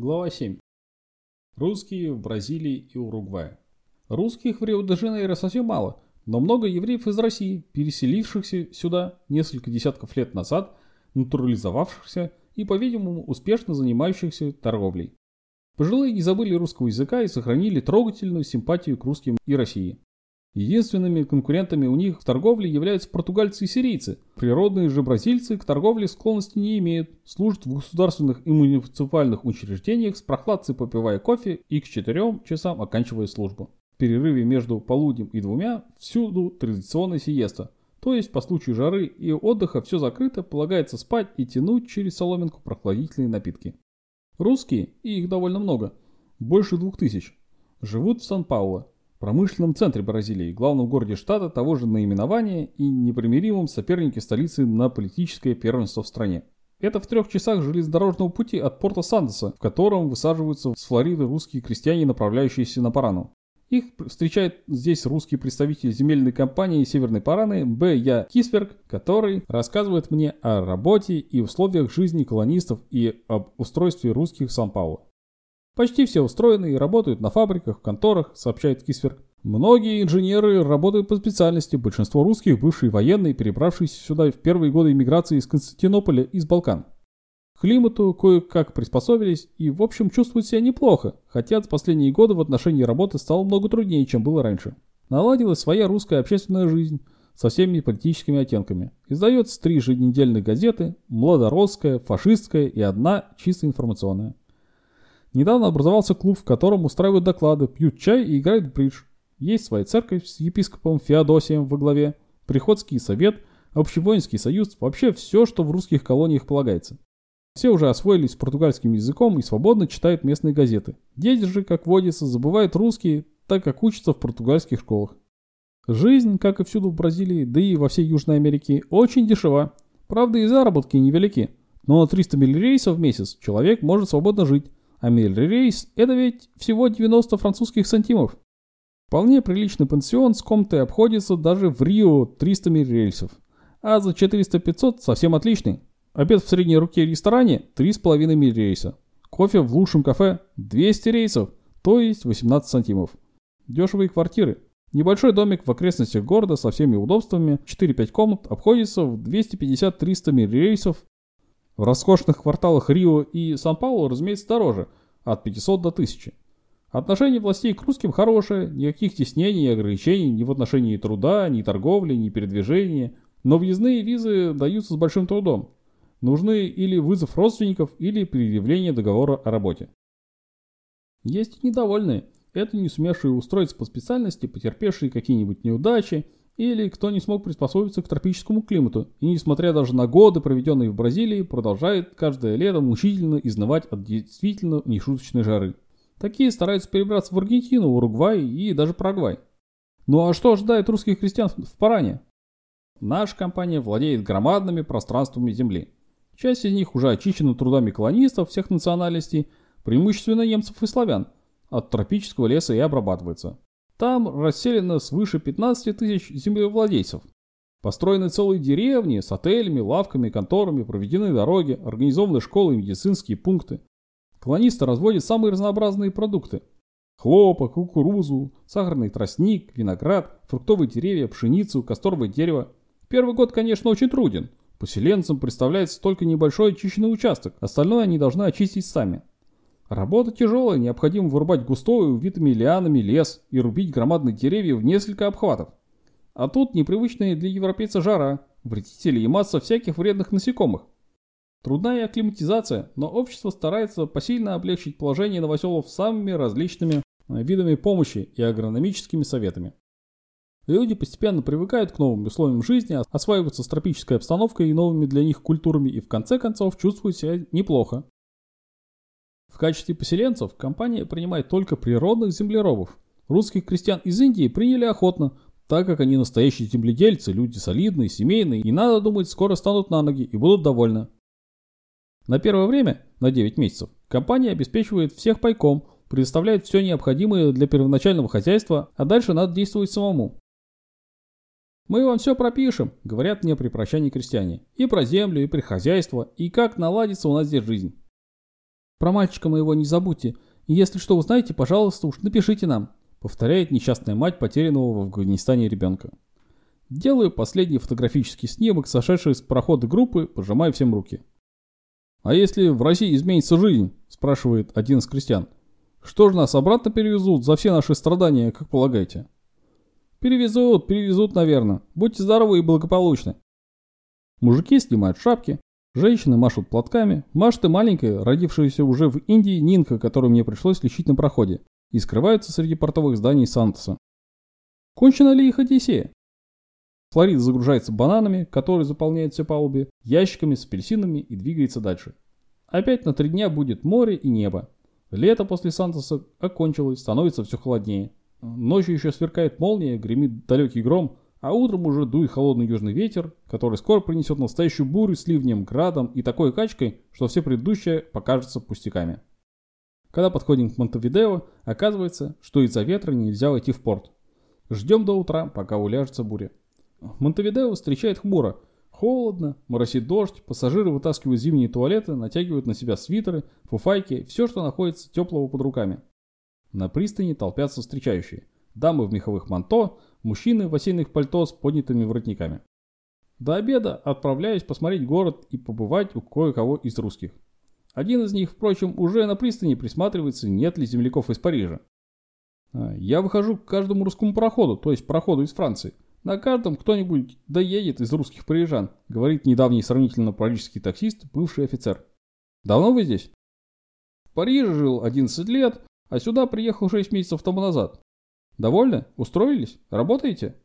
Глава 7. Русские в Бразилии и Уругвае. Русских в Рио-де-Жанейро совсем мало, но много евреев из России, переселившихся сюда несколько десятков лет назад, натурализовавшихся и, по-видимому, успешно занимающихся торговлей. Пожилые не забыли русского языка и сохранили трогательную симпатию к русским и России. Единственными конкурентами у них в торговле являются португальцы и сирийцы. Природные же бразильцы к торговле склонности не имеют, служат в государственных и муниципальных учреждениях с прохладцей попивая кофе и к 4 часам оканчивая службу. В перерыве между полуднем и двумя всюду традиционная сиеста. То есть по случаю жары и отдыха все закрыто, полагается спать и тянуть через соломинку прохладительные напитки. Русские, и их довольно много, больше двух тысяч, живут в Сан-Пауло, промышленном центре Бразилии, главном городе штата того же наименования и непримиримом сопернике столицы на политическое первенство в стране. Это в трех часах железнодорожного пути от порта Сандеса, в котором высаживаются с Флориды русские крестьяне, направляющиеся на Парану. Их встречает здесь русский представитель земельной компании Северной Параны Б. Я Кисверк, который рассказывает мне о работе и условиях жизни колонистов и об устройстве русских в Сан-Пауло. Почти все устроены и работают на фабриках, конторах, сообщает Кисверк. Многие инженеры работают по специальности, большинство русских бывшие военные, перебравшиеся сюда в первые годы иммиграции из Константинополя из Балкан. К климату кое-как приспособились и в общем чувствуют себя неплохо, хотя за последние годы в отношении работы стало много труднее, чем было раньше. Наладилась своя русская общественная жизнь со всеми политическими оттенками. Издается три еженедельных газеты, младоросская, фашистская и одна чисто информационная. Недавно образовался клуб, в котором устраивают доклады, пьют чай и играют в бридж. Есть своя церковь с епископом Феодосием во главе, приходский совет, общевоинский союз, вообще все, что в русских колониях полагается. Все уже освоились португальским языком и свободно читают местные газеты. Дети же, как водится, забывают русский, так как учатся в португальских школах. Жизнь, как и всюду в Бразилии, да и во всей Южной Америке, очень дешева. Правда и заработки невелики, но на 300 миль в месяц человек может свободно жить, а рейс – это ведь всего 90 французских сантимов. Вполне приличный пансион с комнатой обходится даже в Рио 300 рейсов, а за 400-500 совсем отличный. Обед в средней руке ресторане – 3,5 рейса. Кофе в лучшем кафе – 200 рейсов, то есть 18 сантимов. Дешевые квартиры. Небольшой домик в окрестностях города со всеми удобствами, 4-5 комнат, обходится в 250-300 рейсов в роскошных кварталах Рио и Сан-Паулу, разумеется, дороже, от 500 до 1000. Отношение властей к русским хорошее, никаких теснений и ограничений ни в отношении труда, ни торговли, ни передвижения, но въездные визы даются с большим трудом. Нужны или вызов родственников, или предъявление договора о работе. Есть и недовольные. Это не сумевшие устроиться по специальности, потерпевшие какие-нибудь неудачи, или кто не смог приспособиться к тропическому климату и, несмотря даже на годы, проведенные в Бразилии, продолжает каждое лето мучительно изнывать от действительно нешуточной жары. Такие стараются перебраться в Аргентину, Уругвай и даже Парагвай. Ну а что ожидает русских крестьян в Паране? Наша компания владеет громадными пространствами земли. Часть из них уже очищена трудами колонистов всех национальностей, преимущественно немцев и славян, от тропического леса и обрабатывается. Там расселено свыше 15 тысяч землевладельцев. Построены целые деревни с отелями, лавками, конторами, проведены дороги, организованы школы и медицинские пункты. Колонисты разводят самые разнообразные продукты. Хлопок, кукурузу, сахарный тростник, виноград, фруктовые деревья, пшеницу, касторовое дерево. Первый год, конечно, очень труден. Поселенцам представляется только небольшой очищенный участок, остальное они должны очистить сами. Работа тяжелая, необходимо вырубать густой, увитыми лианами лес и рубить громадные деревья в несколько обхватов. А тут непривычная для европейца жара, вредители и масса всяких вредных насекомых. Трудная акклиматизация, но общество старается посильно облегчить положение новоселов самыми различными видами помощи и агрономическими советами. Люди постепенно привыкают к новым условиям жизни, осваиваются с тропической обстановкой и новыми для них культурами и в конце концов чувствуют себя неплохо. В качестве поселенцев компания принимает только природных землеробов. Русских крестьян из Индии приняли охотно, так как они настоящие земледельцы, люди солидные, семейные, и надо думать, скоро станут на ноги и будут довольны. На первое время, на 9 месяцев, компания обеспечивает всех пайком, предоставляет все необходимое для первоначального хозяйства, а дальше надо действовать самому. «Мы вам все пропишем», — говорят мне при прощании крестьяне. «И про землю, и про хозяйство, и как наладится у нас здесь жизнь». Про мальчика моего не забудьте. И если что узнаете, пожалуйста, уж напишите нам», повторяет несчастная мать потерянного в Афганистане ребенка. Делаю последний фотографический снимок, сошедший с прохода группы, пожимаю всем руки. «А если в России изменится жизнь?» – спрашивает один из крестьян. «Что же нас обратно перевезут за все наши страдания, как полагаете?» «Перевезут, перевезут, наверное. Будьте здоровы и благополучны». Мужики снимают шапки, женщины машут платками, машет и маленькая, родившаяся уже в Индии Нинка, которую мне пришлось лечить на проходе, и скрываются среди портовых зданий Сантоса. Кончена ли их Одиссея? Флорид загружается бананами, которые заполняют все палуби, ящиками с апельсинами и двигается дальше. Опять на три дня будет море и небо. Лето после Сантоса окончилось, становится все холоднее. Ночью еще сверкает молния, гремит далекий гром, а утром уже дует холодный южный ветер, который скоро принесет настоящую бурю с ливнем, градом и такой качкой, что все предыдущее покажется пустяками. Когда подходим к Монтевидео, оказывается, что из-за ветра нельзя войти в порт. Ждем до утра, пока уляжется буря. Монтевидео встречает хмуро. Холодно, моросит дождь, пассажиры вытаскивают зимние туалеты, натягивают на себя свитеры, фуфайки, все, что находится теплого под руками. На пристани толпятся встречающие. Дамы в меховых манто, мужчины в осенних пальто с поднятыми воротниками. До обеда отправляюсь посмотреть город и побывать у кое-кого из русских. Один из них, впрочем, уже на пристани присматривается, нет ли земляков из Парижа. А, я выхожу к каждому русскому пароходу, то есть пароходу из Франции – на каждом кто-нибудь доедет из русских парижан, говорит недавний сравнительно парижский таксист, бывший офицер. Давно вы здесь? В Париже жил 11 лет, а сюда приехал 6 месяцев тому назад. Довольны? Устроились? Работаете?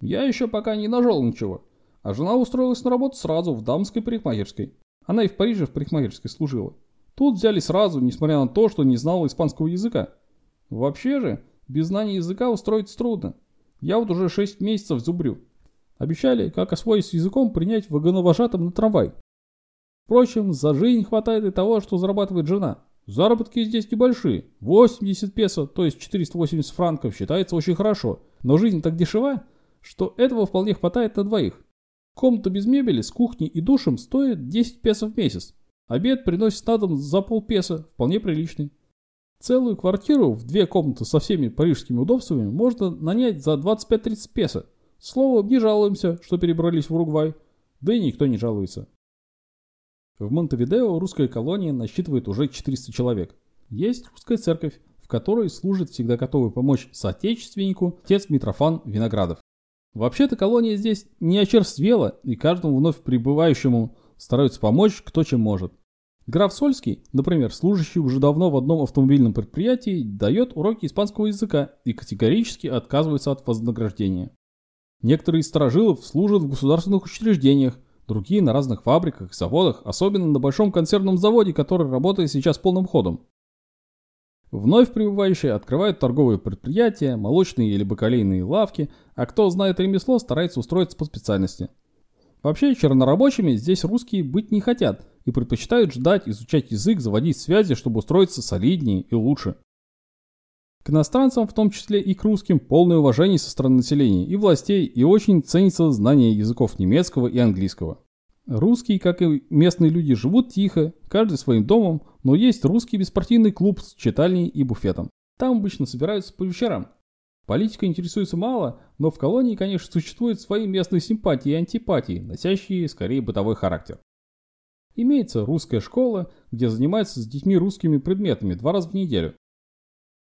Я еще пока не нажал ничего. А жена устроилась на работу сразу в дамской парикмахерской. Она и в Париже в парикмахерской служила. Тут взяли сразу, несмотря на то, что не знала испанского языка. Вообще же, без знания языка устроиться трудно. Я вот уже 6 месяцев зубрю. Обещали, как освоить языком, принять вагоновожатым на трамвай. Впрочем, за жизнь хватает и того, что зарабатывает жена. Заработки здесь небольшие. 80 песо, то есть 480 франков, считается очень хорошо. Но жизнь так дешева, что этого вполне хватает на двоих. Комната без мебели с кухней и душем стоит 10 песо в месяц. Обед приносит на дом за полпесо, вполне приличный. Целую квартиру в две комнаты со всеми парижскими удобствами можно нанять за 25-30 песо. Словом, не жалуемся, что перебрались в Уругвай. Да и никто не жалуется. В Монтевидео русская колония насчитывает уже 400 человек. Есть русская церковь, в которой служит всегда готовый помочь соотечественнику отец Митрофан Виноградов. Вообще-то колония здесь не очерствела, и каждому вновь прибывающему стараются помочь кто чем может. Граф Сольский, например, служащий уже давно в одном автомобильном предприятии, дает уроки испанского языка и категорически отказывается от вознаграждения. Некоторые из сторожилов служат в государственных учреждениях, другие на разных фабриках заводах, особенно на большом консервном заводе, который работает сейчас полным ходом. Вновь прибывающие открывают торговые предприятия, молочные или бакалейные лавки, а кто знает ремесло, старается устроиться по специальности. Вообще чернорабочими здесь русские быть не хотят – и предпочитают ждать, изучать язык, заводить связи, чтобы устроиться солиднее и лучше. К иностранцам, в том числе и к русским, полное уважение со стороны населения и властей, и очень ценится знание языков немецкого и английского. Русские, как и местные люди, живут тихо, каждый своим домом, но есть русский беспартийный клуб с читальней и буфетом. Там обычно собираются по вечерам. Политика интересуется мало, но в колонии, конечно, существуют свои местные симпатии и антипатии, носящие скорее бытовой характер. Имеется русская школа, где занимаются с детьми русскими предметами два раза в неделю.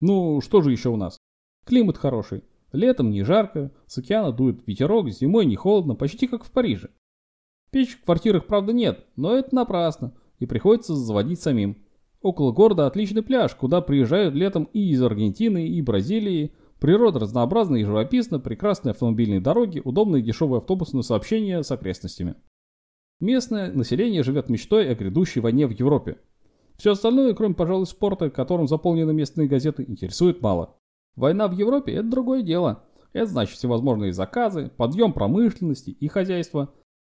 Ну, что же еще у нас? Климат хороший. Летом не жарко, с океана дует ветерок, зимой не холодно, почти как в Париже. Печь в квартирах, правда, нет, но это напрасно, и приходится заводить самим. Около города отличный пляж, куда приезжают летом и из Аргентины, и Бразилии. Природа разнообразна и живописна, прекрасные автомобильные дороги, удобные дешевые автобусные сообщения с окрестностями. Местное население живет мечтой о грядущей войне в Европе. Все остальное, кроме, пожалуй, спорта, которым заполнены местные газеты, интересует мало. Война в Европе – это другое дело. Это значит всевозможные заказы, подъем промышленности и хозяйства,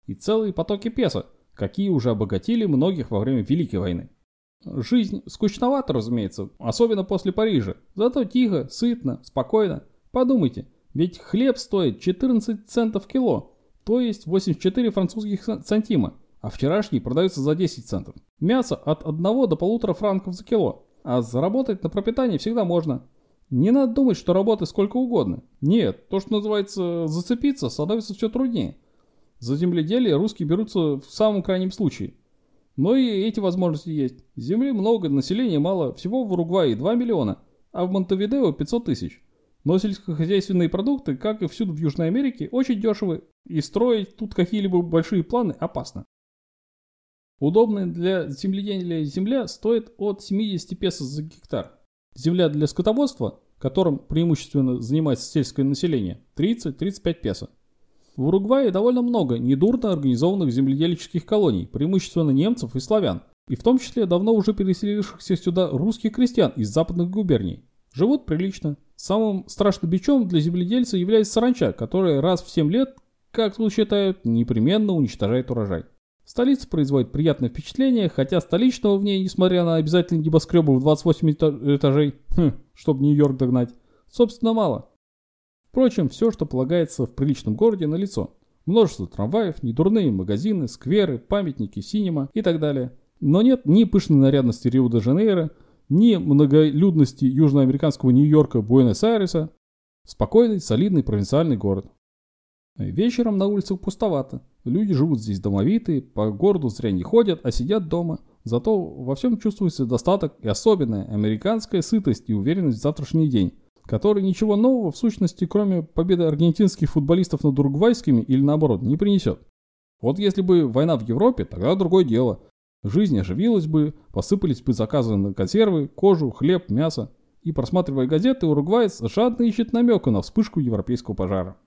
и целые потоки песо, какие уже обогатили многих во время Великой войны. Жизнь скучновата, разумеется, особенно после Парижа. Зато тихо, сытно, спокойно. Подумайте, ведь хлеб стоит 14 центов кило, то есть 84 французских сантима. А вчерашний продается за 10 центов. Мясо от 1 до полутора франков за кило. А заработать на пропитание всегда можно. Не надо думать, что работы сколько угодно. Нет, то, что называется зацепиться, становится все труднее. За земледелие русские берутся в самом крайнем случае. Но и эти возможности есть. Земли много, населения мало, всего в Уругвае 2 миллиона, а в Монтевидео 500 тысяч. Но сельскохозяйственные продукты, как и всюду в Южной Америке, очень дешевы, и строить тут какие-либо большие планы опасно. Удобная для земледелия земля стоит от 70 песо за гектар. Земля для скотоводства, которым преимущественно занимается сельское население, 30-35 песо. В Уругвае довольно много недурно организованных земледельческих колоний, преимущественно немцев и славян, и в том числе давно уже переселившихся сюда русских крестьян из западных губерний. Живут прилично. Самым страшным бичом для земледельца является саранча, которая раз в 7 лет, как тут считают, непременно уничтожает урожай. Столица производит приятное впечатление, хотя столичного в ней, несмотря на обязательные небоскребы в 28 этажей, хм, чтобы Нью-Йорк догнать, собственно мало. Впрочем, все, что полагается в приличном городе, налицо. Множество трамваев, недурные магазины, скверы, памятники, синема и так далее. Но нет ни пышной нарядности Рио-де-Жанейро, ни многолюдности южноамериканского Нью-Йорка, Буэнос-Айреса. Спокойный, солидный провинциальный город. Вечером на улицах пустовато. Люди живут здесь домовитые, по городу зря не ходят, а сидят дома. Зато во всем чувствуется достаток и особенная американская сытость и уверенность в завтрашний день, который ничего нового в сущности, кроме победы аргентинских футболистов над уругвайскими или наоборот, не принесет. Вот если бы война в Европе, тогда другое дело. Жизнь оживилась бы, посыпались бы заказы на консервы, кожу, хлеб, мясо. И просматривая газеты, уругваец жадно ищет намека на вспышку европейского пожара.